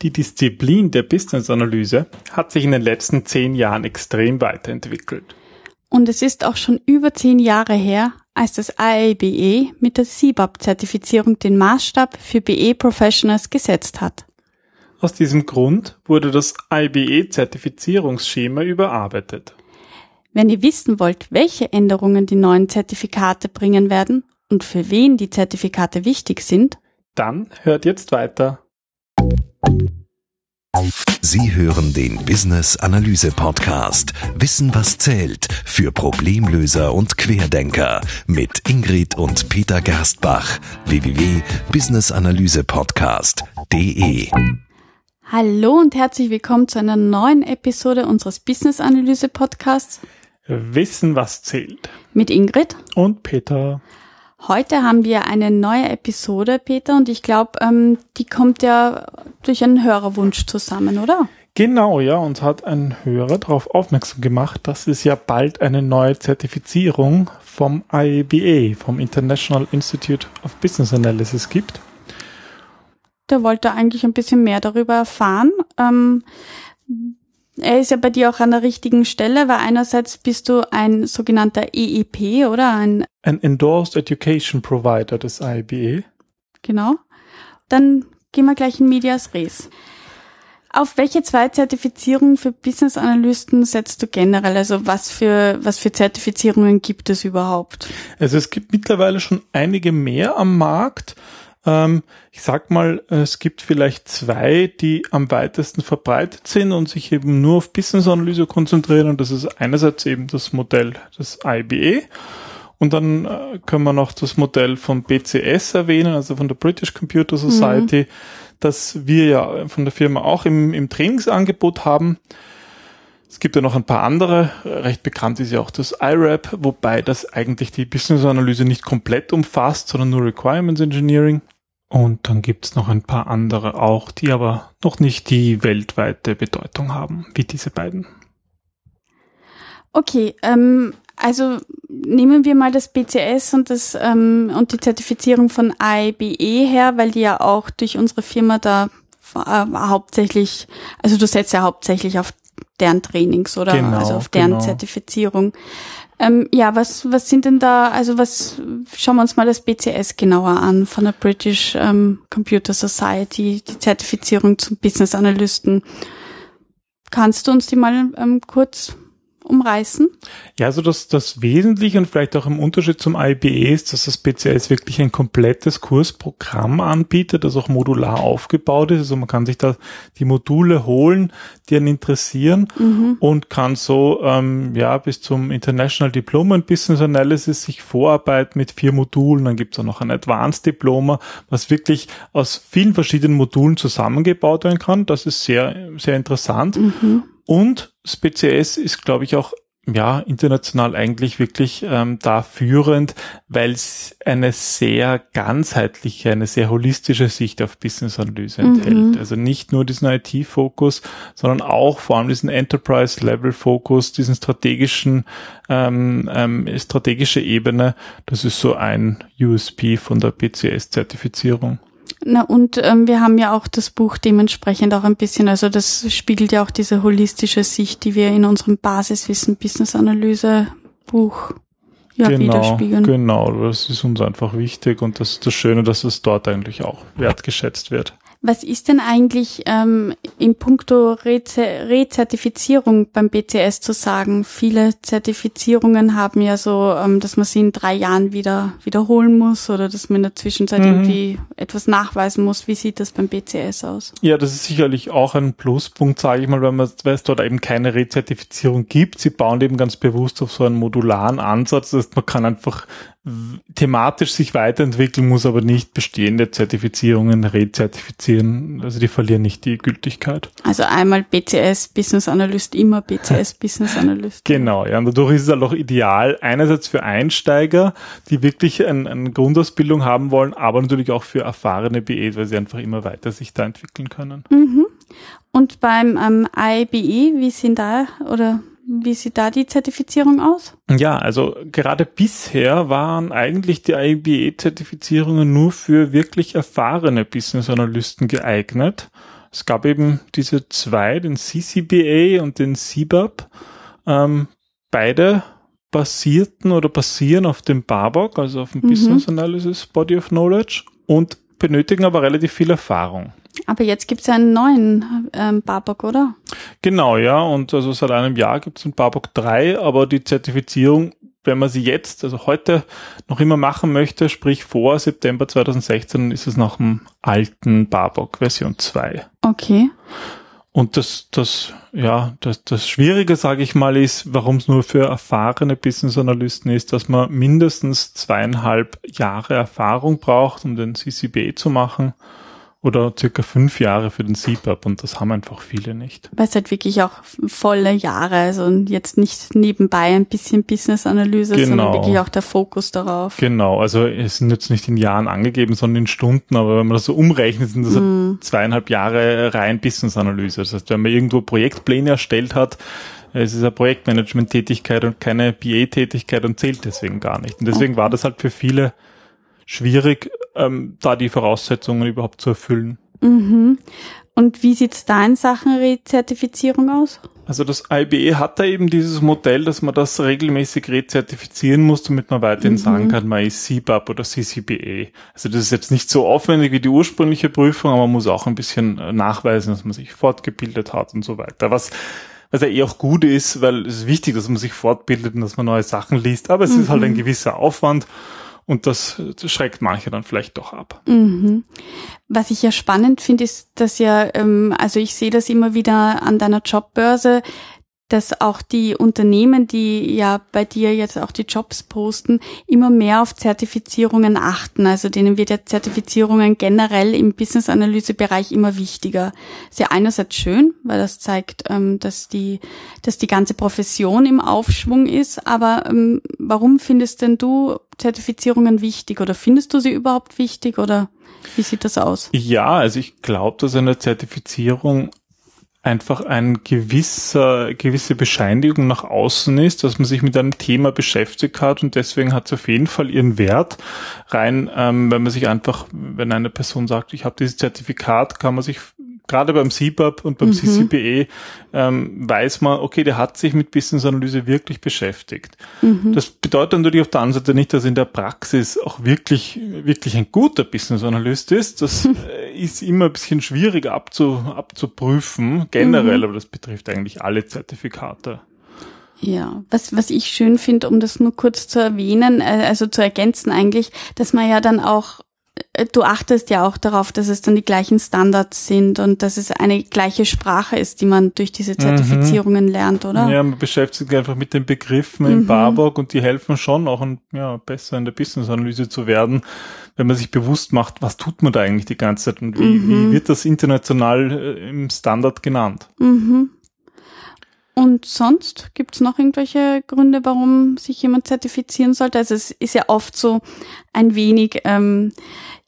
Die Disziplin der Business-Analyse hat sich in den letzten zehn Jahren extrem weiterentwickelt. Und es ist auch schon über zehn Jahre her, als das IABE mit der CBAP-Zertifizierung den Maßstab für BE-Professionals gesetzt hat. Aus diesem Grund wurde das IBE-Zertifizierungsschema überarbeitet. Wenn ihr wissen wollt, welche Änderungen die neuen Zertifikate bringen werden und für wen die Zertifikate wichtig sind, dann hört jetzt weiter. Sie hören den Business Analyse Podcast. Wissen was zählt für Problemlöser und Querdenker mit Ingrid und Peter Gerstbach. www.businessanalysepodcast.de Hallo und herzlich willkommen zu einer neuen Episode unseres Business Analyse Podcasts. Wissen was zählt. Mit Ingrid und Peter. Heute haben wir eine neue Episode, Peter, und ich glaube, ähm, die kommt ja durch einen Hörerwunsch zusammen, oder? Genau, ja, uns hat ein Hörer darauf aufmerksam gemacht, dass es ja bald eine neue Zertifizierung vom IABA, vom International Institute of Business Analysis gibt. Der wollte eigentlich ein bisschen mehr darüber erfahren. Ähm, er ist ja bei dir auch an der richtigen Stelle, weil einerseits bist du ein sogenannter EEP oder ein ein Endorsed Education Provider des IBA. Genau. Dann gehen wir gleich in Medias Res. Auf welche zwei Zertifizierungen für Business Analysten setzt du generell? Also was für, was für Zertifizierungen gibt es überhaupt? Also es gibt mittlerweile schon einige mehr am Markt. Ähm, ich sag mal, es gibt vielleicht zwei, die am weitesten verbreitet sind und sich eben nur auf Business Analyse konzentrieren. Und das ist einerseits eben das Modell des IBA. Und dann äh, können wir noch das Modell von BCS erwähnen, also von der British Computer Society, mhm. das wir ja von der Firma auch im, im Trainingsangebot haben. Es gibt ja noch ein paar andere. Recht bekannt ist ja auch das IRAP, wobei das eigentlich die Business-Analyse nicht komplett umfasst, sondern nur Requirements Engineering. Und dann gibt's noch ein paar andere auch, die aber noch nicht die weltweite Bedeutung haben, wie diese beiden. Okay, ähm, also nehmen wir mal das BCS und das ähm, und die Zertifizierung von IBE her, weil die ja auch durch unsere Firma da äh, hauptsächlich, also du setzt ja hauptsächlich auf deren Trainings oder genau, also auf deren genau. Zertifizierung. Ähm, ja, was was sind denn da? Also was schauen wir uns mal das BCS genauer an von der British ähm, Computer Society, die Zertifizierung zum Business Analysten. Kannst du uns die mal ähm, kurz umreißen? Ja, also das, das Wesentliche und vielleicht auch im Unterschied zum IBE ist, dass das BCS wirklich ein komplettes Kursprogramm anbietet, das auch modular aufgebaut ist. Also man kann sich da die Module holen, die einen interessieren Mhm. und kann so ähm, ja bis zum International Diploma in Business Analysis sich vorarbeiten mit vier Modulen. Dann gibt es auch noch ein Advanced Diploma, was wirklich aus vielen verschiedenen Modulen zusammengebaut werden kann. Das ist sehr, sehr interessant. Mhm. Und das BCS ist, glaube ich, auch ja international eigentlich wirklich ähm, da führend, weil es eine sehr ganzheitliche, eine sehr holistische Sicht auf Business Analyse Mhm. enthält. Also nicht nur diesen IT-Fokus, sondern auch vor allem diesen Enterprise-Level-Fokus, diesen strategischen, ähm, ähm, strategische Ebene. Das ist so ein USP von der BCS-Zertifizierung. Na und ähm, wir haben ja auch das Buch dementsprechend auch ein bisschen, also das spiegelt ja auch diese holistische Sicht, die wir in unserem Basiswissen Business Analyse Buch ja genau, widerspiegeln. genau, das ist uns einfach wichtig und das ist das Schöne, dass es dort eigentlich auch wertgeschätzt wird. Was ist denn eigentlich ähm, in puncto Reze Rezertifizierung beim BCS zu sagen? Viele Zertifizierungen haben ja so, ähm, dass man sie in drei Jahren wieder wiederholen muss oder dass man in der Zwischenzeit Mhm. irgendwie etwas nachweisen muss. Wie sieht das beim BCS aus? Ja, das ist sicherlich auch ein Pluspunkt, sage ich mal, weil, man, weil es dort eben keine Rezertifizierung gibt. Sie bauen eben ganz bewusst auf so einen modularen Ansatz. Das heißt, man kann einfach thematisch sich weiterentwickeln, muss aber nicht bestehende Zertifizierungen rezertifizieren. Also die verlieren nicht die Gültigkeit. Also einmal BCS Business Analyst, immer BCS Business Analyst. Genau, ja. Und dadurch ist es halt auch ideal, einerseits für Einsteiger, die wirklich ein, eine Grundausbildung haben wollen, aber natürlich auch für erfahrene BEs, weil sie einfach immer weiter sich da entwickeln können. Mhm. Und beim ähm, IBE, wie sind da oder wie sieht da die Zertifizierung aus? Ja, also gerade bisher waren eigentlich die IBE-Zertifizierungen nur für wirklich erfahrene Business-Analysten geeignet. es gab eben diese zwei, den CCBA und den CBAP. Ähm, beide basierten oder basieren auf dem BABOK, also auf dem mhm. Business Analysis Body of Knowledge und benötigen aber relativ viel Erfahrung. Aber jetzt gibt es einen neuen ähm, BABOK, oder? Genau, ja. Und also seit einem Jahr gibt es einen BABOK 3, aber die Zertifizierung, wenn man sie jetzt, also heute noch immer machen möchte, sprich vor September 2016, ist es nach dem alten BABOK Version 2. Okay. Und das, das, ja, das, das Schwierige, sage ich mal, ist, warum es nur für erfahrene Business Analysten ist, dass man mindestens zweieinhalb Jahre Erfahrung braucht, um den CCBA zu machen oder circa fünf Jahre für den CPAP und das haben einfach viele nicht. Weil es halt wirklich auch volle Jahre, also jetzt nicht nebenbei ein bisschen Business-Analyse, genau. sondern wirklich auch der Fokus darauf. Genau, also es sind jetzt nicht in Jahren angegeben, sondern in Stunden, aber wenn man das so umrechnet, sind das mm. halt zweieinhalb Jahre rein Business-Analyse. Das heißt, wenn man irgendwo Projektpläne erstellt hat, es ist eine Projektmanagement-Tätigkeit und keine BA-Tätigkeit und zählt deswegen gar nicht. Und deswegen okay. war das halt für viele schwierig, ähm, da die Voraussetzungen überhaupt zu erfüllen. Mhm. Und wie sieht's da in Sachen Rezertifizierung aus? Also das IBE hat da eben dieses Modell, dass man das regelmäßig rezertifizieren muss, damit man weiterhin mhm. sagen kann, man ist CBAP oder CCBE. Also das ist jetzt nicht so aufwendig wie die ursprüngliche Prüfung, aber man muss auch ein bisschen äh, nachweisen, dass man sich fortgebildet hat und so weiter. Was was ja eh auch gut ist, weil es ist wichtig, dass man sich fortbildet und dass man neue Sachen liest, aber es mhm. ist halt ein mhm. gewisser Aufwand und das, schreckt manche dann vielleicht doch ab. Mhm. Was ich ja spannend finde, ist, dass ja, ähm, also ich sehe das immer wieder an deiner Jobbörse, dass auch die Unternehmen, die ja bei dir jetzt auch die Jobs posten, immer mehr auf Zertifizierungen achten. Also denen wird ja Zertifizierungen generell im Business-Analyse-Bereich immer wichtiger. Ist ja einerseits schön, weil das zeigt, ähm, dass die, dass die ganze Profession im Aufschwung ist. Aber ähm, warum findest denn du Zertifizierungen wichtig oder findest du sie überhaupt wichtig oder wie sieht das aus? Ja, also ich glaube, dass eine Zertifizierung einfach ein gewisser, gewisse Bescheinigung nach außen ist, dass man sich mit einem Thema beschäftigt hat und deswegen hat es auf jeden Fall ihren Wert. Rein, ähm, wenn man sich einfach, wenn eine Person sagt, ich habe dieses Zertifikat, kann man sich gerade beim CBAP und beim mhm. CCPE ähm, weiß man, okay, der hat sich mit Business Analyse wirklich beschäftigt. Mhm. Das bedeutet natürlich auf der anderen Seite nicht, dass in der Praxis auch wirklich, wirklich ein guter Business Analyst ist. Das ist immer ein bisschen schwierig abzu, abzuprüfen, generell, mhm. aber das betrifft eigentlich alle Zertifikate. Ja, was, was ich schön finde, um das nur kurz zu erwähnen, äh, also zu ergänzen eigentlich, dass man ja dann auch äh, du achtest ja auch darauf, dass es dann die gleichen Standards sind und dass es eine gleiche Sprache ist, die man durch diese mhm. Zertifizierungen mhm. lernt, oder? Ja, man beschäftigt sich einfach mit den Begriffen mhm. im Barbock und die helfen schon auch ein, ja, besser in der Business-Analyse zu werden, wenn man sich bewusst macht, was tut man da eigentlich die ganze Zeit und wie, mhm. wie wird das international äh, im Standard genannt. Mhm. Und sonst gibt es noch irgendwelche Gründe, warum sich jemand zertifizieren sollte? Also es ist ja oft so ein wenig ähm,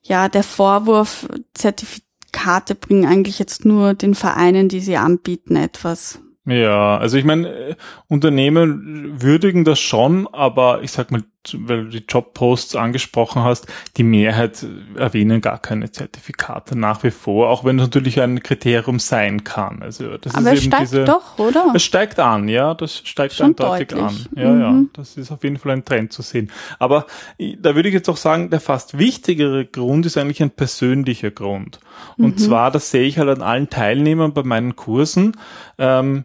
ja der Vorwurf, Zertifikate bringen eigentlich jetzt nur den Vereinen, die sie anbieten, etwas. Ja, also ich meine, äh, Unternehmen würdigen das schon, aber ich sag mal, weil du die Jobposts angesprochen hast, die Mehrheit erwähnen gar keine Zertifikate nach wie vor, auch wenn es natürlich ein Kriterium sein kann. Also das Aber ist es steigt diese, doch, oder? Es steigt an, ja, das steigt Schon eindeutig deutlich. an. Ja, mhm. ja, das ist auf jeden Fall ein Trend zu sehen. Aber da würde ich jetzt auch sagen, der fast wichtigere Grund ist eigentlich ein persönlicher Grund. Und mhm. zwar, das sehe ich halt an allen Teilnehmern bei meinen Kursen. Ähm,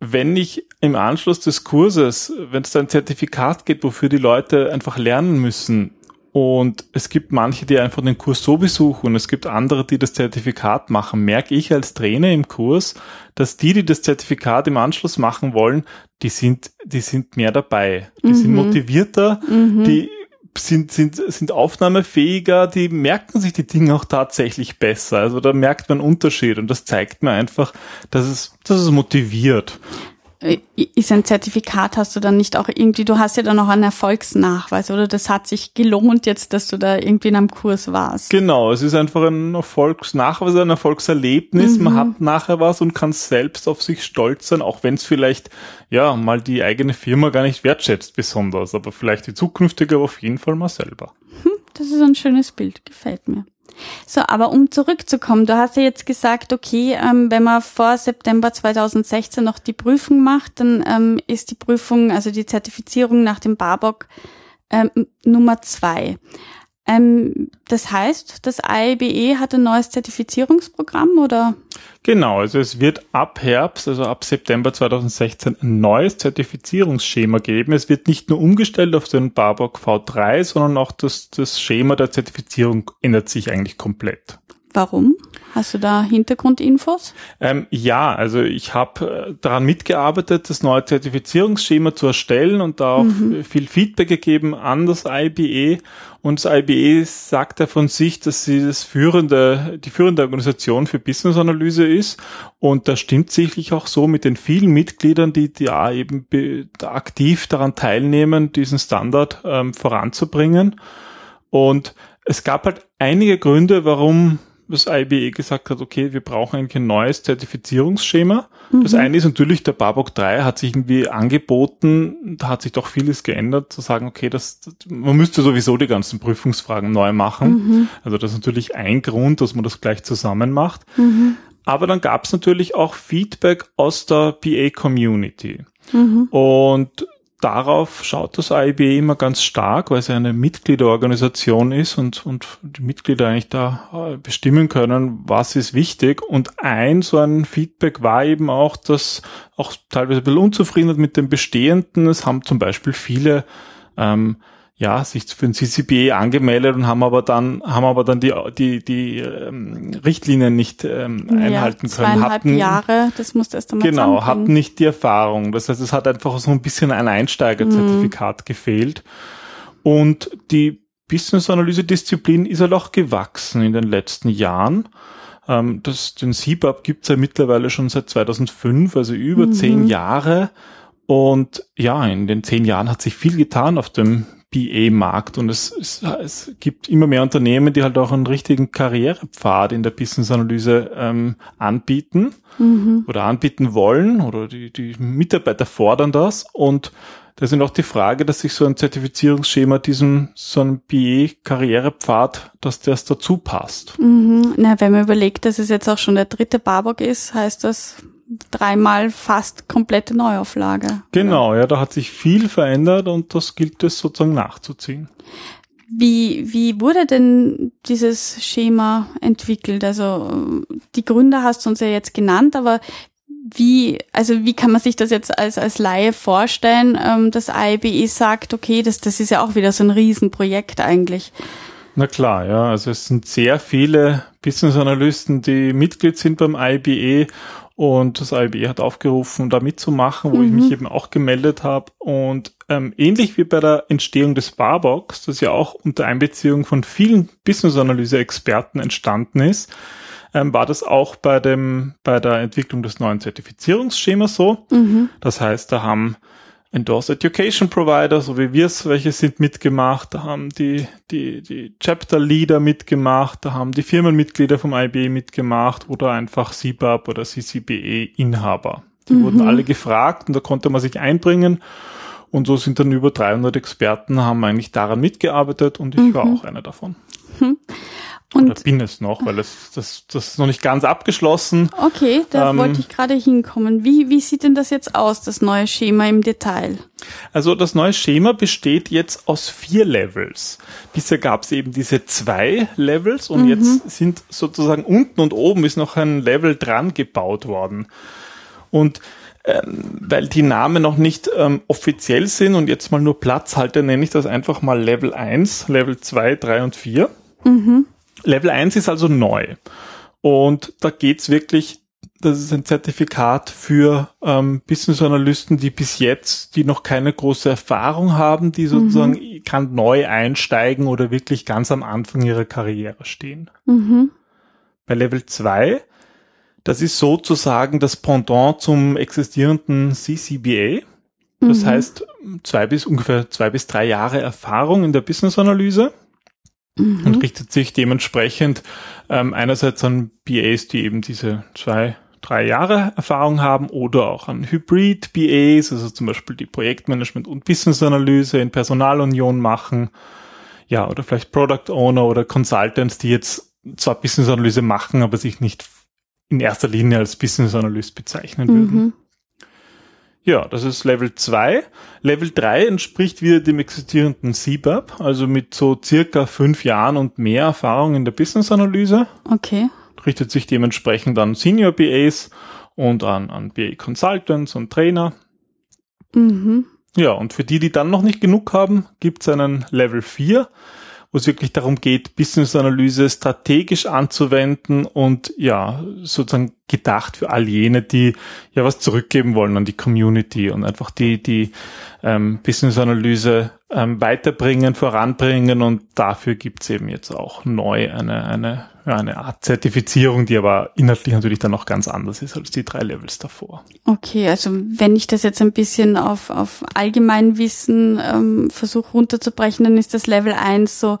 wenn ich im Anschluss des Kurses, wenn es da ein Zertifikat gibt, wofür die Leute einfach lernen müssen, und es gibt manche, die einfach den Kurs so besuchen und es gibt andere, die das Zertifikat machen, merke ich als Trainer im Kurs, dass die, die das Zertifikat im Anschluss machen wollen, die sind, die sind mehr dabei. Die mhm. sind motivierter, mhm. die sind, sind, sind aufnahmefähiger, die merken sich die Dinge auch tatsächlich besser. Also da merkt man Unterschied und das zeigt mir einfach, dass es, dass es motiviert. Äh, ist ein Zertifikat, hast du dann nicht auch irgendwie, du hast ja dann auch einen Erfolgsnachweis, oder? Das hat sich gelohnt jetzt, dass du da irgendwie in einem Kurs warst. Genau, es ist einfach ein Erfolgsnachweis, ein Erfolgserlebnis. Mhm. Man hat nachher was und kann selbst auf sich stolz sein, auch wenn es vielleicht, ja, mal die eigene Firma gar nicht wertschätzt besonders, aber vielleicht die zukünftige, aber auf jeden Fall mal selber. Hm, das ist ein schönes Bild, gefällt mir. So, aber um zurückzukommen, du hast ja jetzt gesagt, okay, ähm, wenn man vor September 2016 noch die Prüfung macht, dann ähm, ist die Prüfung, also die Zertifizierung nach dem BABOK ähm, Nummer zwei. Ähm, das heißt, das IBE hat ein neues Zertifizierungsprogramm oder? Genau, also es wird ab Herbst, also ab September 2016 ein neues Zertifizierungsschema geben. Es wird nicht nur umgestellt auf den Barbock V3, sondern auch das, das Schema der Zertifizierung ändert sich eigentlich komplett. Warum? Hast du da Hintergrundinfos? Ähm, ja, also ich habe äh, daran mitgearbeitet, das neue Zertifizierungsschema zu erstellen und da auch mhm. viel Feedback gegeben an das IBE. Und das IBE sagt ja von sich, dass sie das führende, die führende Organisation für Business-Analyse ist. Und das stimmt sicherlich auch so mit den vielen Mitgliedern, die da eben aktiv daran teilnehmen, diesen Standard ähm, voranzubringen. Und es gab halt einige Gründe, warum das IBE gesagt hat, okay, wir brauchen eigentlich ein neues Zertifizierungsschema. Mhm. Das eine ist natürlich, der Babok 3 hat sich irgendwie angeboten, da hat sich doch vieles geändert, zu sagen, okay, das, man müsste sowieso die ganzen Prüfungsfragen neu machen. Mhm. Also das ist natürlich ein Grund, dass man das gleich zusammen macht. Mhm. Aber dann gab es natürlich auch Feedback aus der BA-Community. Mhm. Und darauf schaut das AIB immer ganz stark, weil es eine Mitgliederorganisation ist und, und die Mitglieder eigentlich da äh, bestimmen können, was ist wichtig. Und ein so ein Feedback war eben auch, dass auch teilweise ein bisschen Unzufriedenheit mit dem Bestehenden. Es haben zum Beispiel viele ähm, ja, sich für ein CCBA angemeldet und haben aber dann, haben aber dann die, die, die ähm, Richtlinien nicht ähm, einhalten ja, können. Hatten, Jahre, das musste erst einmal Genau, hatten nicht die Erfahrung. Das heißt, es hat einfach so ein bisschen ein Einsteigerzertifikat mhm. gefehlt. Und die Business-Analyse-Disziplin ist halt auch gewachsen in den letzten Jahren. Ähm, das, den CBAP gibt's ja mittlerweile schon seit 2005, also über mhm. zehn Jahre. Und ja, in den zehn Jahren hat sich viel getan auf dem BA-Markt und es, es, es gibt immer mehr Unternehmen, die halt auch einen richtigen Karrierepfad in der Business-Analyse ähm, anbieten mhm. oder anbieten wollen oder die, die Mitarbeiter fordern das und da ist auch die Frage, dass sich so ein Zertifizierungsschema diesem so einem BE-Karrierepfad, dass das dazu passt. Mhm. Na, wenn man überlegt, dass es jetzt auch schon der dritte Barbock ist, heißt das, dreimal fast komplette Neuauflage. Genau, ja, da hat sich viel verändert und das gilt es sozusagen nachzuziehen. Wie, wie wurde denn dieses Schema entwickelt? Also die Gründe hast du uns ja jetzt genannt, aber wie, also wie kann man sich das jetzt als, als Laie vorstellen, ähm, dass IBE sagt, okay, das, das ist ja auch wieder so ein Riesenprojekt eigentlich. Na klar, ja. Also es sind sehr viele Business Analysten, die Mitglied sind beim IBE und das IBE hat aufgerufen, da mitzumachen, wo mhm. ich mich eben auch gemeldet habe. Und ähm, ähnlich wie bei der Entstehung des Barbox, das ja auch unter Einbeziehung von vielen Business-Analyse-Experten entstanden ist, ähm, war das auch bei dem bei der Entwicklung des neuen Zertifizierungsschemas so. Mhm. Das heißt, da haben Endorse Education Provider, so wie wir es, welche sind mitgemacht, da haben die, die, die Chapter Leader mitgemacht, da haben die Firmenmitglieder vom IB mitgemacht oder einfach CBAP oder CCBE Inhaber. Die mhm. wurden alle gefragt und da konnte man sich einbringen und so sind dann über 300 Experten haben eigentlich daran mitgearbeitet und ich mhm. war auch einer davon. Mhm. Und Oder bin es noch, weil das, das, das ist noch nicht ganz abgeschlossen. Okay, da ähm, wollte ich gerade hinkommen. Wie, wie sieht denn das jetzt aus, das neue Schema im Detail? Also das neue Schema besteht jetzt aus vier Levels. Bisher gab es eben diese zwei Levels und mhm. jetzt sind sozusagen unten und oben ist noch ein Level dran gebaut worden. Und ähm, weil die Namen noch nicht ähm, offiziell sind und jetzt mal nur Platzhalter, nenne ich das einfach mal Level 1, Level 2, 3 und 4. Mhm. Level 1 ist also neu. Und da geht's wirklich, das ist ein Zertifikat für ähm, Business Analysten, die bis jetzt, die noch keine große Erfahrung haben, die sozusagen mhm. kann neu einsteigen oder wirklich ganz am Anfang ihrer Karriere stehen. Mhm. Bei Level 2, das ist sozusagen das Pendant zum existierenden CCBA. Das mhm. heißt, zwei bis ungefähr zwei bis drei Jahre Erfahrung in der Business Analyse mhm. und richtet sich dementsprechend ähm, einerseits an BAs, die eben diese zwei, drei Jahre Erfahrung haben oder auch an Hybrid-BAs, also zum Beispiel die Projektmanagement und Business-Analyse in Personalunion machen. Ja, oder vielleicht Product Owner oder Consultants, die jetzt zwar Business-Analyse machen, aber sich nicht in erster Linie als Business Analyst bezeichnen würden. Ja, das ist Level 2. Level 3 entspricht wieder dem existierenden CBAP, also mit so circa fünf Jahren und mehr Erfahrung in der Business Analyse. Okay. Richtet sich dementsprechend an Senior BAs und an, an BA Consultants und Trainer. Mhm. Ja, und für die, die dann noch nicht genug haben, gibt es einen Level 4 wo es wirklich darum geht, Business-Analyse strategisch anzuwenden und ja, sozusagen gedacht für all jene, die ja was zurückgeben wollen an die Community und einfach die, die ähm, Business-Analyse ähm, weiterbringen, voranbringen und dafür gibt's eben jetzt auch neu eine, eine, eine Art Zertifizierung, die aber inhaltlich natürlich dann noch ganz anders ist als die drei Levels davor. Okay, also wenn ich das jetzt ein bisschen auf, auf Allgemeinwissen ähm, versuche runterzubrechen, dann ist das Level 1 so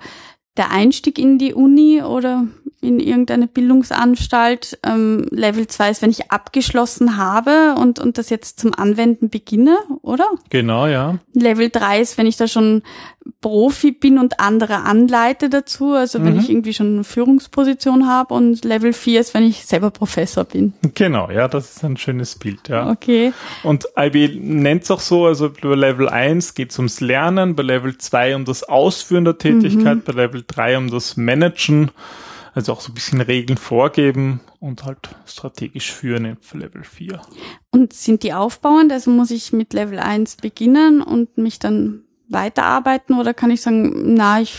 der Einstieg in die Uni oder in irgendeine Bildungsanstalt. Ähm, Level 2 ist, wenn ich abgeschlossen habe und, und das jetzt zum Anwenden beginne, oder? Genau, ja. Level 3 ist, wenn ich da schon Profi bin und andere anleite dazu, also wenn mhm. ich irgendwie schon eine Führungsposition habe und Level 4 ist, wenn ich selber Professor bin. Genau, ja, das ist ein schönes Bild, ja. Okay. Und IB nennt es auch so, also bei Level 1 geht es ums Lernen, bei Level 2 um das Ausführen der Tätigkeit, mhm. bei Level 3 um das Managen also auch so ein bisschen Regeln vorgeben und halt strategisch führen für Level 4. Und sind die aufbauend? Also muss ich mit Level 1 beginnen und mich dann weiterarbeiten oder kann ich sagen, na, ich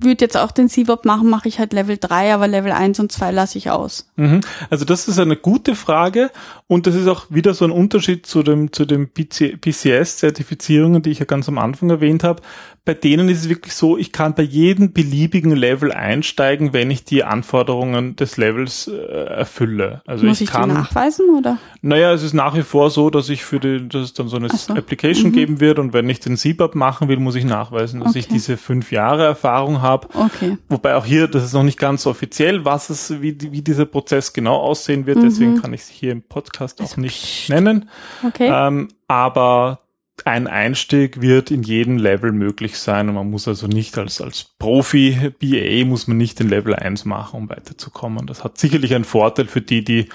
würde jetzt auch den CVOP machen, mache ich halt Level 3, aber Level 1 und 2 lasse ich aus. Mhm. Also das ist eine gute Frage und das ist auch wieder so ein Unterschied zu dem, zu dem PCS-Zertifizierungen, die ich ja ganz am Anfang erwähnt habe bei denen ist es wirklich so, ich kann bei jedem beliebigen Level einsteigen, wenn ich die Anforderungen des Levels äh, erfülle. Also Muss ich, ich kann, die nachweisen oder? Naja, es ist nach wie vor so, dass ich für die, dass es dann so eine so. Application mhm. geben wird und wenn ich den CBAP machen will, muss ich nachweisen, dass okay. ich diese fünf Jahre Erfahrung habe. Okay. Wobei auch hier, das ist noch nicht ganz offiziell, was es, wie, wie dieser Prozess genau aussehen wird. Mhm. Deswegen kann ich es hier im Podcast auch nicht nennen. Okay. Ähm, aber ein Einstieg wird in jedem Level möglich sein und man muss also nicht als, als Profi BA muss man nicht den Level 1 machen, um weiterzukommen. Das hat sicherlich einen Vorteil für die, die,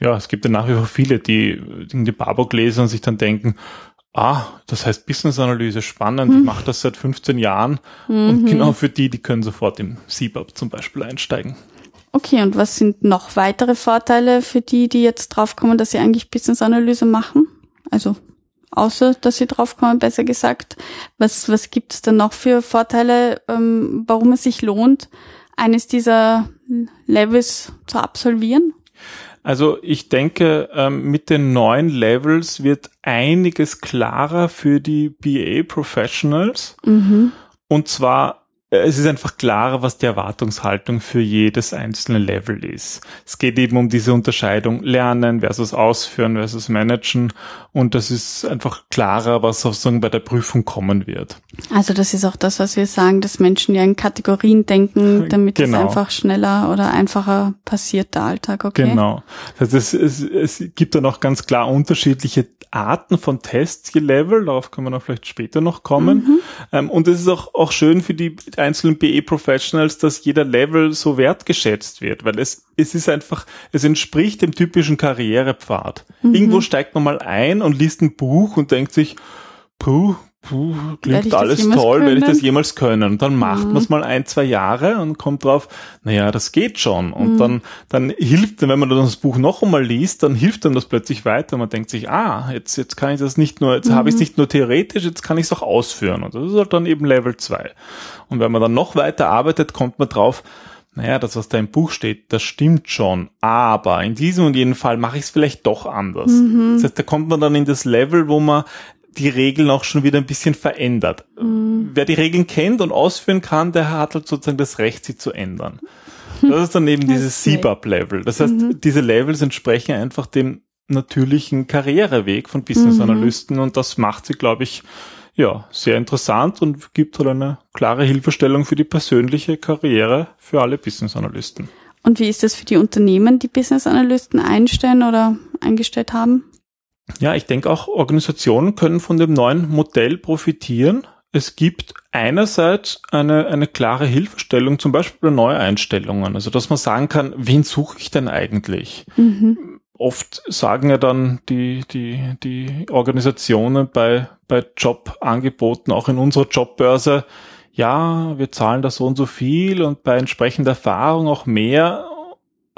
ja, es gibt ja nach wie vor viele, die die Barbock lesen und sich dann denken, ah, das heißt Business Analyse, spannend, mhm. ich mache das seit 15 Jahren mhm. und genau für die, die können sofort im CBAP zum Beispiel einsteigen. Okay, und was sind noch weitere Vorteile für die, die jetzt draufkommen, dass sie eigentlich Business Analyse machen? Also außer dass sie draufkommen, besser gesagt. Was, was gibt es denn noch für Vorteile, ähm, warum es sich lohnt, eines dieser Levels zu absolvieren? Also ich denke, ähm, mit den neuen Levels wird einiges klarer für die BA Professionals. Mhm. Und zwar es ist einfach klarer, was die Erwartungshaltung für jedes einzelne Level ist. Es geht eben um diese Unterscheidung Lernen versus Ausführen versus Managen und das ist einfach klarer, was sozusagen bei der Prüfung kommen wird. Also das ist auch das, was wir sagen, dass Menschen ja in Kategorien denken, damit genau. es einfach schneller oder einfacher passiert, der Alltag, okay? Genau. Das heißt, es, es, es gibt dann auch ganz klar unterschiedliche Arten von Tests je Level, darauf können wir noch vielleicht später noch kommen. Mhm. Ähm, und es ist auch, auch schön für die einzelnen BE-Professionals, dass jeder Level so wertgeschätzt wird, weil es, es ist einfach, es entspricht dem typischen Karrierepfad. Mhm. Irgendwo steigt man mal ein und liest ein Buch und denkt sich, puh, puh, klingt alles toll, werde ich das jemals können? Und dann macht mhm. man es mal ein, zwei Jahre und kommt drauf, naja, das geht schon. Und mhm. dann, dann hilft, wenn man dann das Buch noch einmal liest, dann hilft dann das plötzlich weiter. Man denkt sich, ah, jetzt, jetzt kann ich das nicht nur, jetzt mhm. habe ich es nicht nur theoretisch, jetzt kann ich es auch ausführen. Und das ist halt dann eben Level 2. Und wenn man dann noch weiter arbeitet, kommt man drauf, naja, das, was da im Buch steht, das stimmt schon, aber in diesem und jedem Fall mache ich es vielleicht doch anders. Mhm. Das heißt, da kommt man dann in das Level, wo man die Regeln auch schon wieder ein bisschen verändert. Mhm. Wer die Regeln kennt und ausführen kann, der hat halt sozusagen das Recht, sie zu ändern. Das ist dann eben dieses CBAP-Level. Das heißt, mhm. diese Levels entsprechen einfach dem natürlichen Karriereweg von Business-Analysten mhm. und das macht sie, glaube ich, ja, sehr interessant und gibt halt eine klare Hilfestellung für die persönliche Karriere für alle Business-Analysten. Und wie ist das für die Unternehmen, die Business-Analysten einstellen oder eingestellt haben? Ja, ich denke auch Organisationen können von dem neuen Modell profitieren. es gibt einerseits eine, eine klare Hilfestellung, zum Beispiel bei Neueinstellungen. Also, dass man sagen kann, wen suche ich denn eigentlich? Mhm. Oft sagen ja dann die, die, die Organisationen bei, bei Jobangeboten, auch in unserer Jobbörse, ja, wir zahlen da so und so viel und bei entsprechender Erfahrung auch mehr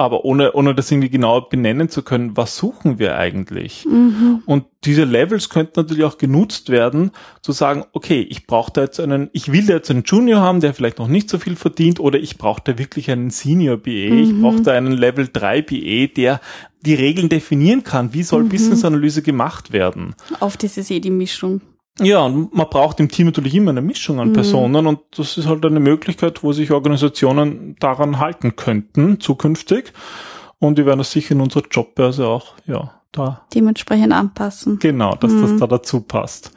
aber ohne, ohne das irgendwie genau benennen zu können, was suchen wir eigentlich? Mhm. Und diese Levels könnten natürlich auch genutzt werden, zu sagen, okay, ich brauche da jetzt einen, ich will da jetzt einen Junior haben, der vielleicht noch nicht so viel verdient, oder ich brauche da wirklich einen Senior BA, mhm. ich brauche da einen Level 3 BA, der die Regeln definieren kann. Wie soll mhm. Business Analyse gemacht werden? Oft ist es eh die Mischung. Ja, und man braucht im Team natürlich immer eine Mischung an mhm. Personen und das ist halt eine Möglichkeit, wo sich Organisationen daran halten könnten zukünftig. Und die werden das sicher in unserer Jobbörse auch, ja, da. Dementsprechend anpassen. Genau, dass mhm. das da dazu passt.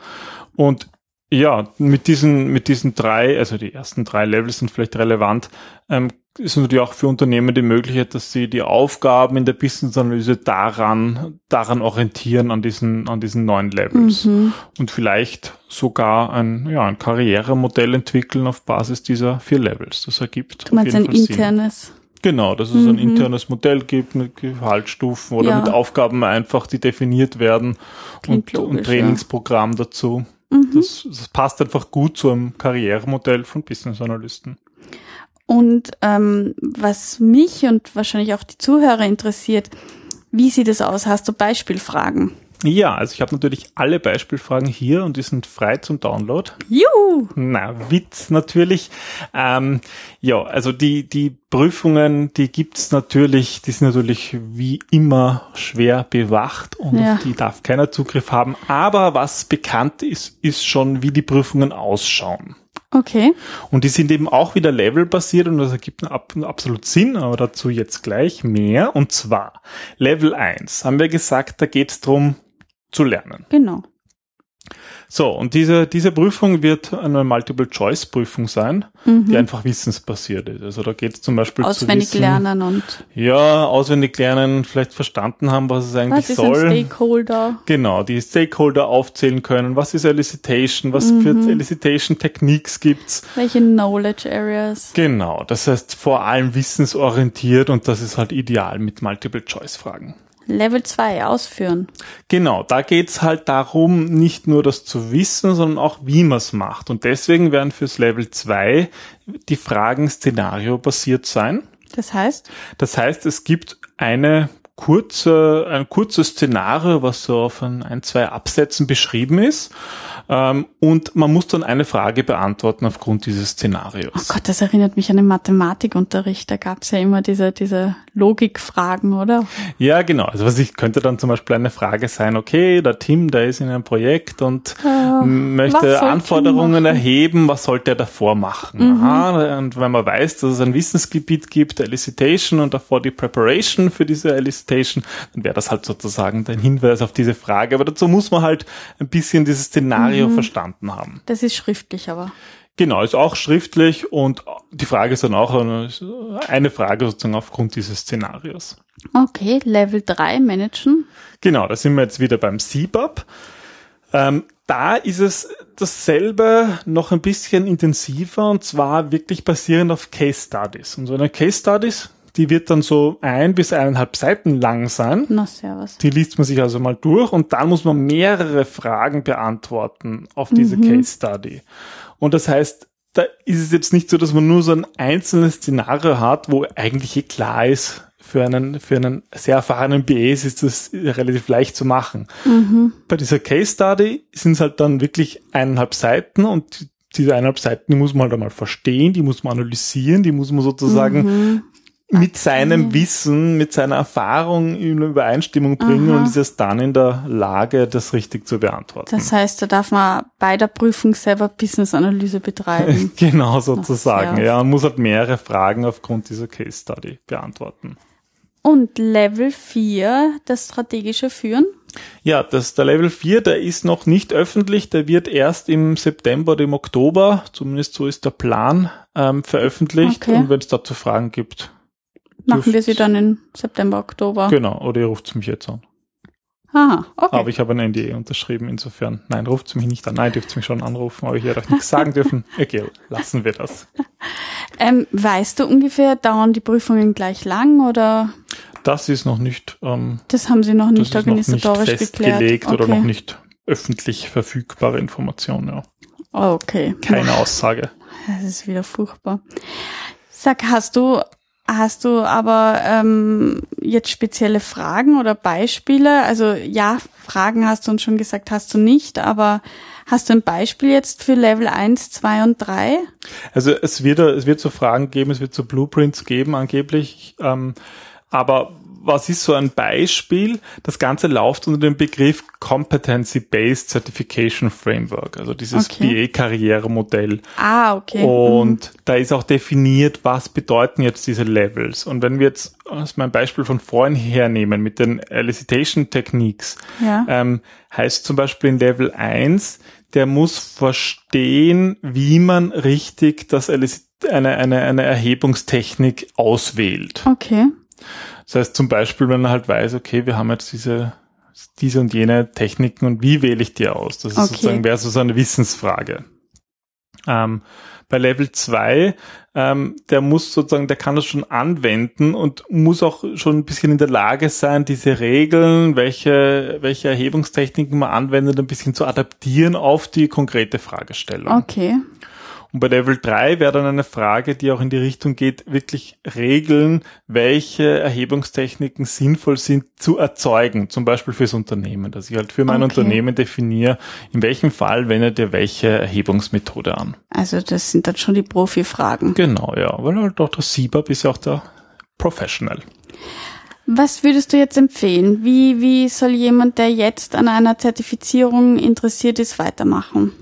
Und ja, mit diesen, mit diesen drei, also die ersten drei Levels sind vielleicht relevant, ähm, ist natürlich auch für Unternehmen die Möglichkeit, dass sie die Aufgaben in der Business-Analyse daran, daran orientieren, an diesen, an diesen neuen Levels. Mhm. Und vielleicht sogar ein, ja, ein Karrieremodell entwickeln auf Basis dieser vier Levels. Das ergibt. Du meinst ein internes? Sinn. Genau, dass es mhm. ein internes Modell gibt mit Gehaltsstufen oder ja. mit Aufgaben einfach, die definiert werden und, logisch, und Trainingsprogramm ja. dazu. Mhm. Das, das passt einfach gut zu einem Karrieremodell von Business Analysten. Und ähm, was mich und wahrscheinlich auch die Zuhörer interessiert, wie sieht es aus? Hast du Beispielfragen? Ja, also ich habe natürlich alle Beispielfragen hier und die sind frei zum Download. Juhu! Na, Witz natürlich. Ähm, ja, also die, die Prüfungen, die gibt's natürlich, die sind natürlich wie immer schwer bewacht und ja. die darf keiner Zugriff haben. Aber was bekannt ist, ist schon, wie die Prüfungen ausschauen. Okay. Und die sind eben auch wieder levelbasiert und das ergibt absolut Sinn, aber dazu jetzt gleich mehr. Und zwar Level 1 haben wir gesagt, da geht es darum zu lernen. Genau. So, und diese, diese Prüfung wird eine Multiple-Choice-Prüfung sein, mhm. die einfach wissensbasiert ist. Also da geht es zum Beispiel auswendig zu wissen, lernen und ja, auswendig lernen, vielleicht verstanden haben, was es eigentlich was ist soll. Ein Stakeholder? Genau, die Stakeholder aufzählen können. Was ist Elicitation? Was mhm. für Elicitation Techniques gibt's? Welche Knowledge Areas? Genau, das heißt vor allem wissensorientiert und das ist halt ideal mit Multiple-Choice-Fragen. Level 2 ausführen. Genau, da geht's halt darum, nicht nur das zu wissen, sondern auch, wie man es macht. Und deswegen werden fürs Level 2 die Fragen szenario-basiert sein. Das heißt? Das heißt, es gibt eine kurze, ein kurzes Szenario, was so auf ein, ein zwei Absätzen beschrieben ist. Ähm, und man muss dann eine Frage beantworten aufgrund dieses Szenarios. Oh Gott, das erinnert mich an den Mathematikunterricht. Da gab es ja immer diese, diese Logikfragen, oder? Ja, genau. Also was ich könnte dann zum Beispiel eine Frage sein, okay, der Tim, der ist in einem Projekt und äh, möchte Anforderungen erheben, was sollte er davor machen? Mhm. Aha, und wenn man weiß, dass es ein Wissensgebiet gibt, Elicitation und davor die Preparation für diese Elicitation, dann wäre das halt sozusagen ein Hinweis auf diese Frage. Aber dazu muss man halt ein bisschen dieses Szenario Szenario mhm. verstanden haben. Das ist schriftlich aber. Genau, ist auch schriftlich und die Frage ist dann auch eine Frage sozusagen aufgrund dieses Szenarios. Okay, Level 3 managen. Genau, da sind wir jetzt wieder beim CBAP. Ähm, da ist es dasselbe noch ein bisschen intensiver und zwar wirklich basierend auf Case Studies. Und so eine Case Studies, die wird dann so ein bis eineinhalb Seiten lang sein. Na, servus. Die liest man sich also mal durch und dann muss man mehrere Fragen beantworten auf diese mhm. Case Study. Und das heißt, da ist es jetzt nicht so, dass man nur so ein einzelnes Szenario hat, wo eigentlich eh klar ist, für einen, für einen sehr erfahrenen BS ist das relativ leicht zu machen. Mhm. Bei dieser Case Study sind es halt dann wirklich eineinhalb Seiten und diese eineinhalb Seiten, die muss man halt einmal verstehen, die muss man analysieren, die muss man sozusagen mhm mit seinem Wissen, mit seiner Erfahrung in Übereinstimmung bringen Aha. und ist erst dann in der Lage, das richtig zu beantworten. Das heißt, da darf man bei der Prüfung selber Business-Analyse betreiben. genau sozusagen, ja. Man muss halt mehrere Fragen aufgrund dieser Case Study beantworten. Und Level 4, das strategische Führen? Ja, das, der Level 4, der ist noch nicht öffentlich, der wird erst im September oder im Oktober, zumindest so ist der Plan, ähm, veröffentlicht. Okay. Und wenn es dazu Fragen gibt, Machen wir sie dann in September, Oktober. Genau, oder ihr ruft mich jetzt an. Aha, okay. Aber ich habe ein NDA unterschrieben, insofern. Nein, ruft mich nicht an. Nein, dürft mich schon anrufen, aber ich werde euch nichts sagen dürfen. Okay, lassen wir das. Ähm, weißt du ungefähr, dauern die Prüfungen gleich lang oder? Das ist noch nicht, ähm, Das haben sie noch das nicht ist noch nicht organisatorisch geklärt. festgelegt oder Okay. noch nicht öffentlich verfügbare Information. Ja. Okay. Keine Aussage. Das ist wieder furchtbar. Sag, hast du, hast du aber ähm, jetzt spezielle Fragen oder Beispiele? Also ja, Fragen hast du uns schon gesagt, hast du nicht, aber hast du ein Beispiel jetzt für Level 1, 2 und 3? Also es wird, es wird so Fragen geben, es wird so Blueprints geben angeblich. Ähm, aber was ist so ein Beispiel? Das Ganze läuft unter dem Begriff Competency-Based Certification Framework, also dieses Okay. BA-Karrieremodell. Ah, okay. Und da ist auch definiert, was bedeuten jetzt diese Levels. Und wenn wir jetzt aus meinem Beispiel von vorhin hernehmen mit den Elicitation Techniques, Mhm. Ja. ähm, heißt zum Beispiel in Level 1, der muss verstehen, wie man richtig das eine, eine, eine Erhebungstechnik auswählt. Okay. Das heißt zum Beispiel, wenn er halt weiß, okay, wir haben jetzt diese, diese und jene Techniken und wie wähle ich die aus? Das ist Okay. sozusagen, wäre so so eine Wissensfrage. Ähm, bei Level 2, ähm, der muss sozusagen, der kann das schon anwenden und muss auch schon ein bisschen in der Lage sein, diese Regeln, welche, welche Erhebungstechniken man anwendet, ein bisschen zu adaptieren auf die konkrete Fragestellung. Okay. Und bei Level 3 wäre dann eine Frage, die auch in die Richtung geht, wirklich Regeln, welche Erhebungstechniken sinnvoll sind zu erzeugen, zum Beispiel fürs Unternehmen, dass ich halt für mein Okay. Unternehmen definiere, in welchem Fall wendet ihr welche Erhebungsmethode an. Also das sind dann schon die Profi-Fragen. Genau, ja, weil halt auch der SIBAB ist ja auch der Professional. Was würdest du jetzt empfehlen? Wie, wie soll jemand, der jetzt an einer Zertifizierung interessiert ist, weitermachen?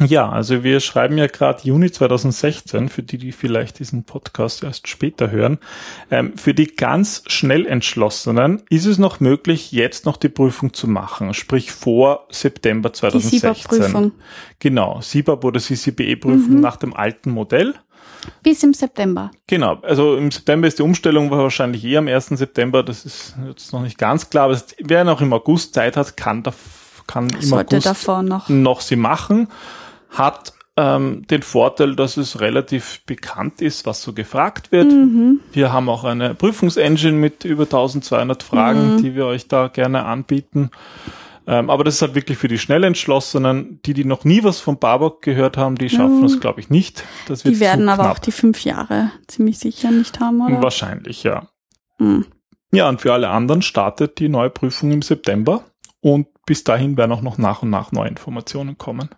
Ja, also wir schreiben ja gerade Juni 2016, für die, die vielleicht diesen Podcast erst später hören. Ähm, für die ganz schnell entschlossenen ist es noch möglich, jetzt noch die Prüfung zu machen, sprich vor September Die 2016. SIBA-Prüfung. Genau, SIBAB oder CCBE-Prüfung nach dem alten Modell. Bis im September. Genau, also im September ist die Umstellung wahrscheinlich eh am 1. September, das ist jetzt noch nicht ganz klar, aber wer noch im August Zeit hat, kann, da, kann im Sollte August davor noch. noch sie machen, hat ähm, den Vorteil, dass es relativ bekannt ist, was so gefragt wird. Mhm. Wir haben auch eine Prüfungsengine mit über 1200 Fragen, Mhm. die wir euch da gerne anbieten. Ähm, aber das ist halt wirklich für die Schnellentschlossenen, die, die noch nie was von Barbock gehört haben, die schaffen Mhm. es, glaube ich, nicht. Das wird Die werden aber knapp. auch die fünf Jahre ziemlich sicher nicht haben, oder? Wahrscheinlich, ja. Hm. Ja, und für alle anderen startet die neue Prüfung im September. Und bis dahin werden auch noch nach und nach neue Informationen kommen.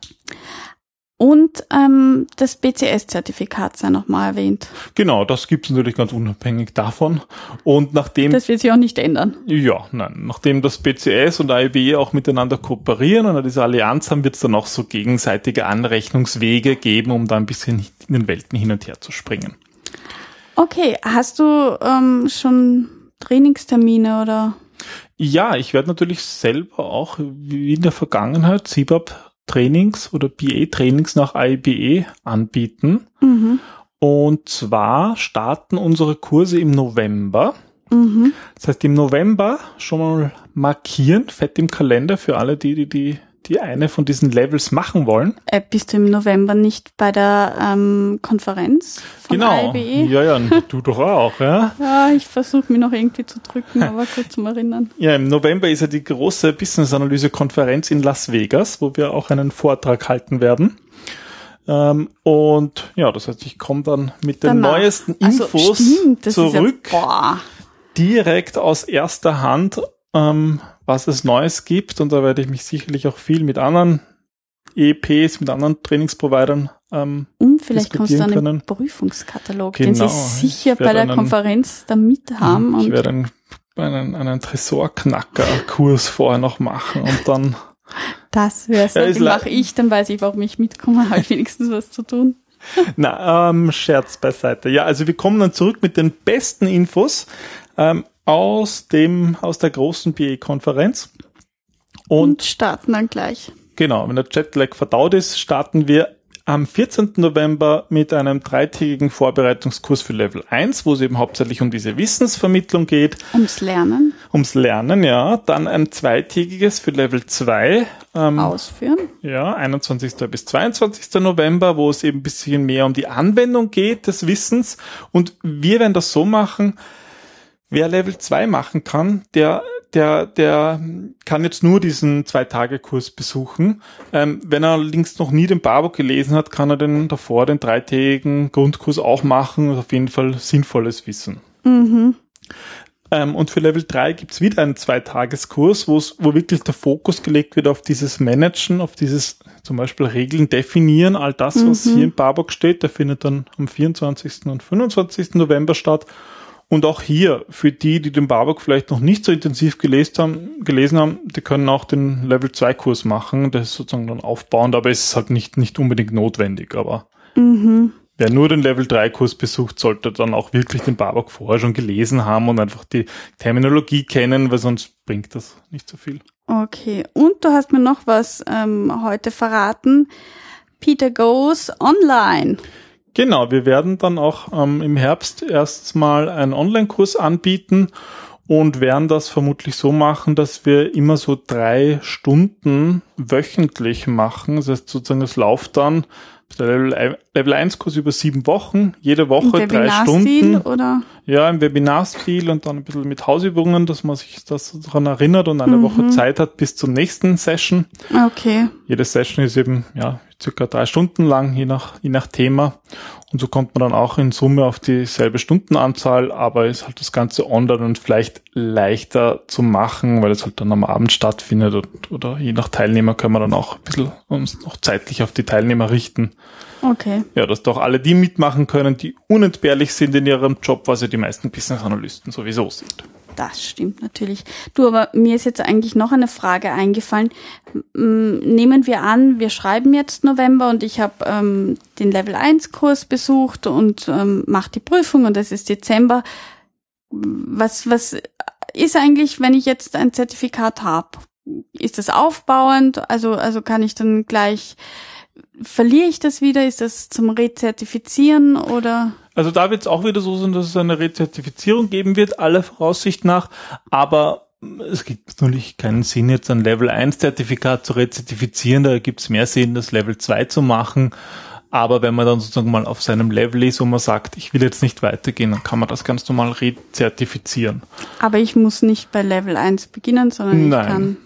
Und ähm, das BCS-Zertifikat sei nochmal erwähnt. Genau, das gibt es natürlich ganz unabhängig davon. Und nachdem, Das wird sich auch nicht ändern. ja, nein, nachdem das BCS und AIBE auch miteinander kooperieren und diese Allianz haben, wird es dann auch so gegenseitige Anrechnungswege geben, um da ein bisschen in den Welten hin und her zu springen. Okay, hast du ähm, schon Trainingstermine oder? Ja, ich werde natürlich selber auch wie in der Vergangenheit CIBAP Trainings oder BA Trainings nach AIBE anbieten. Mhm. Und zwar starten unsere Kurse im November. Mhm. Das heißt, im November schon mal markieren, fett im Kalender für alle, die, die, die, die eine von diesen Levels machen wollen. Äh, bist du im November nicht bei der ähm, Konferenz von genau. IBE? Ja, ja, du doch auch, ja. Ja, ich versuche mich noch irgendwie zu drücken, aber gut zum Erinnern. Ja, im November ist ja die große Business-Analyse-Konferenz in Las Vegas, wo wir auch einen Vortrag halten werden. Ähm, und ja, das heißt, ich komme dann mit den Danach. neuesten Also, Infos stimmt, das zurück, ja, direkt aus erster Hand, ähm, was es Neues gibt. Und da werde ich mich sicherlich auch viel mit anderen EPs, mit anderen Trainingsprovidern ähm, Und vielleicht kommst du den können. Prüfungskatalog, den Genau, sie ich sicher bei der einen- Konferenz da mit haben. ich werde einen, einen, einen Tresorknacker-Kurs vorher noch machen und dann das wäre Ja, ja, Den mache ich, dann weiß ich, warum ich mitkomme, habe ich wenigstens was zu tun. Na, ähm, Scherz beiseite. Ja, also wir kommen dann zurück mit den besten Infos ähm, aus dem aus der großen BE-Konferenz. Und, Und starten dann gleich. genau, wenn der Jetlag verdaut ist, starten wir am 14. November mit einem dreitägigen Vorbereitungskurs für Level 1, wo es eben hauptsächlich um diese Wissensvermittlung geht. Ums Lernen. Ums Lernen, ja. Dann ein zweitägiges für Level 2. Ähm, Ausführen. Ja, 21. bis 22. November, wo es eben ein bisschen mehr um die Anwendung geht des Wissens. Und wir werden das so machen, wer Level 2 machen kann, der der, der kann jetzt nur diesen Zwei-Tage-Kurs besuchen. Ähm, wenn er allerdings noch nie den Barbock gelesen hat, kann er den davor, den dreitägigen Grundkurs auch machen. auf jeden Fall sinnvolles Wissen. Mhm. Ähm, und für Level 3 gibt's wieder einen Zweitageskurs, wo wirklich der Fokus gelegt wird auf dieses Managen, auf dieses zum Beispiel Regeln definieren, all das, was mhm. hier im Barbock steht. Der findet dann am 24. und 25. November statt. Und auch hier, für die, die den Barbock vielleicht noch nicht so intensiv gelesen haben, gelesen haben, die können auch den Level 2 Kurs machen. Das ist sozusagen dann aufbauend, aber es ist halt nicht, nicht unbedingt notwendig. Aber mhm. wer nur den Level 3 Kurs besucht, sollte dann auch wirklich den Barbock vorher schon gelesen haben und einfach die Terminologie kennen, weil sonst bringt das nicht so viel. Okay. Und du hast mir noch was ähm, heute verraten. Peter Goes Online. Genau, wir werden dann auch ähm, im Herbst erstmal einen Online-Kurs anbieten und werden das vermutlich so machen, dass wir immer so drei Stunden wöchentlich machen. Das heißt sozusagen, es läuft dann der Level 1 Kurs über sieben Wochen, jede Woche drei Stunden. Oder? Ja, im Webinarstil und dann ein bisschen mit Hausübungen, dass man sich das daran erinnert und eine mhm. Woche Zeit hat bis zur nächsten Session. Okay. Jede Session ist eben, ja, circa drei Stunden lang, je nach, je nach Thema. Und so kommt man dann auch in Summe auf dieselbe Stundenanzahl, aber ist halt das Ganze online und vielleicht leichter zu machen, weil es halt dann am Abend stattfindet und, oder je nach Teilnehmer können wir dann auch ein bisschen uns noch zeitlich auf die Teilnehmer richten. Okay. Ja, dass doch alle die mitmachen können, die unentbehrlich sind in ihrem Job, was ja die meisten Business Analysten sowieso sind. Das stimmt natürlich. Du, aber mir ist jetzt eigentlich noch eine Frage eingefallen. Nehmen wir an, wir schreiben jetzt November und ich habe ähm, den Level 1 Kurs besucht und ähm, mache die Prüfung und es ist Dezember. Was, was ist eigentlich, wenn ich jetzt ein Zertifikat habe? Ist das aufbauend? Also, also kann ich dann gleich, verliere ich das wieder? Ist das zum Rezertifizieren oder? Also da wird es auch wieder so sein, dass es eine Rezertifizierung geben wird, aller Voraussicht nach, aber es gibt natürlich keinen Sinn, jetzt ein Level 1 Zertifikat zu rezertifizieren, da gibt es mehr Sinn, das Level 2 zu machen. Aber wenn man dann sozusagen mal auf seinem Level ist und man sagt, ich will jetzt nicht weitergehen, dann kann man das ganz normal rezertifizieren. Aber ich muss nicht bei Level 1 beginnen, sondern Nein. ich kann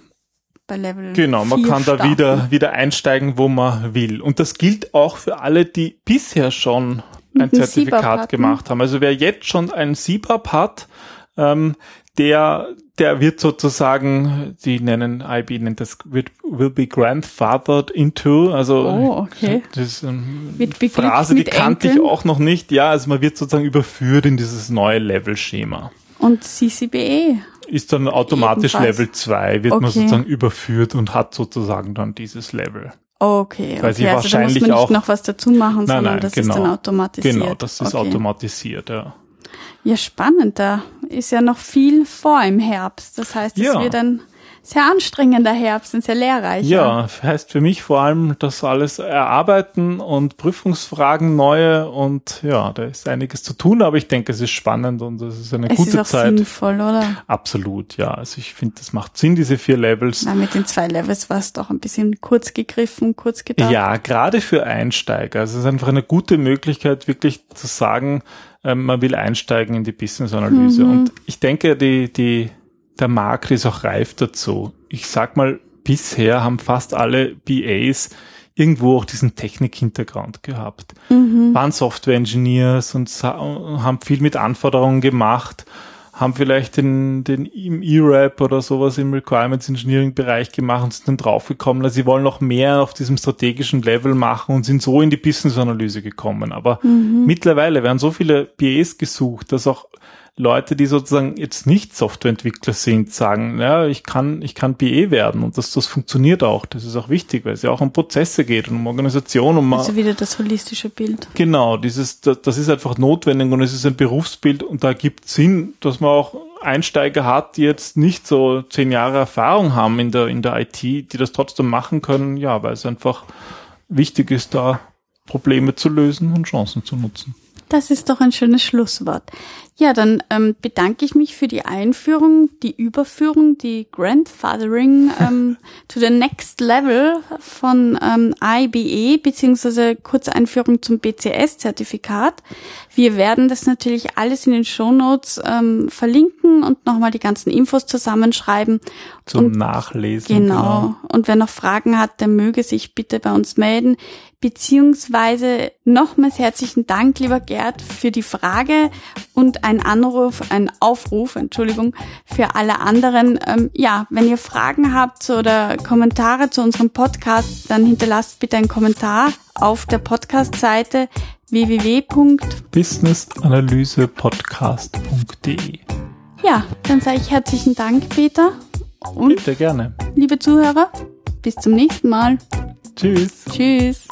bei Level Genau, man kann starten. da wieder, wieder einsteigen, wo man will. Und das gilt auch für alle, die bisher schon ein Zertifikat gemacht haben. Also wer jetzt schon ein CBAP hat, ähm, der, der wird sozusagen, die nennen, IB nennt das, wird, will be grandfathered into, also, oh, okay. das ist eine Phrase, die kannte Enkeln. ich auch noch nicht, ja, also man wird sozusagen überführt in dieses neue Level-Schema. Und CCBE? Ist dann automatisch Ebenfalls. Level 2, wird okay. man sozusagen überführt und hat sozusagen dann dieses Level. Okay, Weil sie also wahrscheinlich da muss man nicht noch was dazu machen, nein, sondern nein, das genau, ist dann automatisiert. Genau, das ist okay. automatisiert, ja. Ja, spannend. Da ist ja noch viel vor im Herbst. Das heißt, es ja. wird dann sehr anstrengender Herbst und sehr lehrreich. Ja, heißt für mich vor allem das alles erarbeiten und Prüfungsfragen neue und ja, da ist einiges zu tun, aber ich denke, es ist spannend und es ist eine es gute ist auch Zeit. sinnvoll, oder? Absolut, ja. Also ich finde, das macht Sinn, diese vier Levels. Na, mit den zwei Levels war es doch ein bisschen kurz gegriffen, kurz gedacht. Ja, gerade für Einsteiger. Also es ist einfach eine gute Möglichkeit, wirklich zu sagen, ähm, man will einsteigen in die Business-Analyse. Mhm. Und ich denke, die, die der Markt ist auch reif dazu. Ich sag mal, bisher haben fast alle BAs irgendwo auch diesen Technik-Hintergrund gehabt. Mhm. Waren Software-Engineers und haben viel mit Anforderungen gemacht, haben vielleicht den, den im E-Rap oder sowas im Requirements Engineering Bereich gemacht und sind dann draufgekommen, dass sie wollen noch mehr auf diesem strategischen Level machen und sind so in die Business-Analyse gekommen. Aber mhm. mittlerweile werden so viele BAs gesucht, dass auch Leute, die sozusagen jetzt nicht Softwareentwickler sind, sagen, ja, ich kann, ich kann BE werden und das, das funktioniert auch. Das ist auch wichtig, weil es ja auch um Prozesse geht und um Organisation. Um also wieder das holistische Bild. Genau, dieses, das, das ist einfach notwendig und es ist ein Berufsbild und da gibt Sinn, dass man auch Einsteiger hat, die jetzt nicht so zehn Jahre Erfahrung haben in der, in der IT, die das trotzdem machen können, ja, weil es einfach wichtig ist, da Probleme zu lösen und Chancen zu nutzen. Das ist doch ein schönes Schlusswort. Ja, dann ähm, bedanke ich mich für die Einführung, die Überführung, die Grandfathering ähm, to the next level von ähm, IBE beziehungsweise kurze Einführung zum BCS-Zertifikat. Wir werden das natürlich alles in den Shownotes ähm, verlinken und nochmal die ganzen Infos zusammenschreiben. Zum und, Nachlesen. Genau. genau. Und wer noch Fragen hat, der möge sich bitte bei uns melden beziehungsweise nochmals herzlichen Dank, lieber Gerd, für die Frage und ein Anruf, ein Aufruf, Entschuldigung, für alle anderen. Ähm, ja, wenn ihr Fragen habt oder Kommentare zu unserem Podcast, dann hinterlasst bitte einen Kommentar auf der Podcast-Seite www.businessanalysepodcast.de. Ja, dann sage ich herzlichen Dank, Peter. Und bitte gerne. Liebe Zuhörer, bis zum nächsten Mal. Tschüss. Tschüss.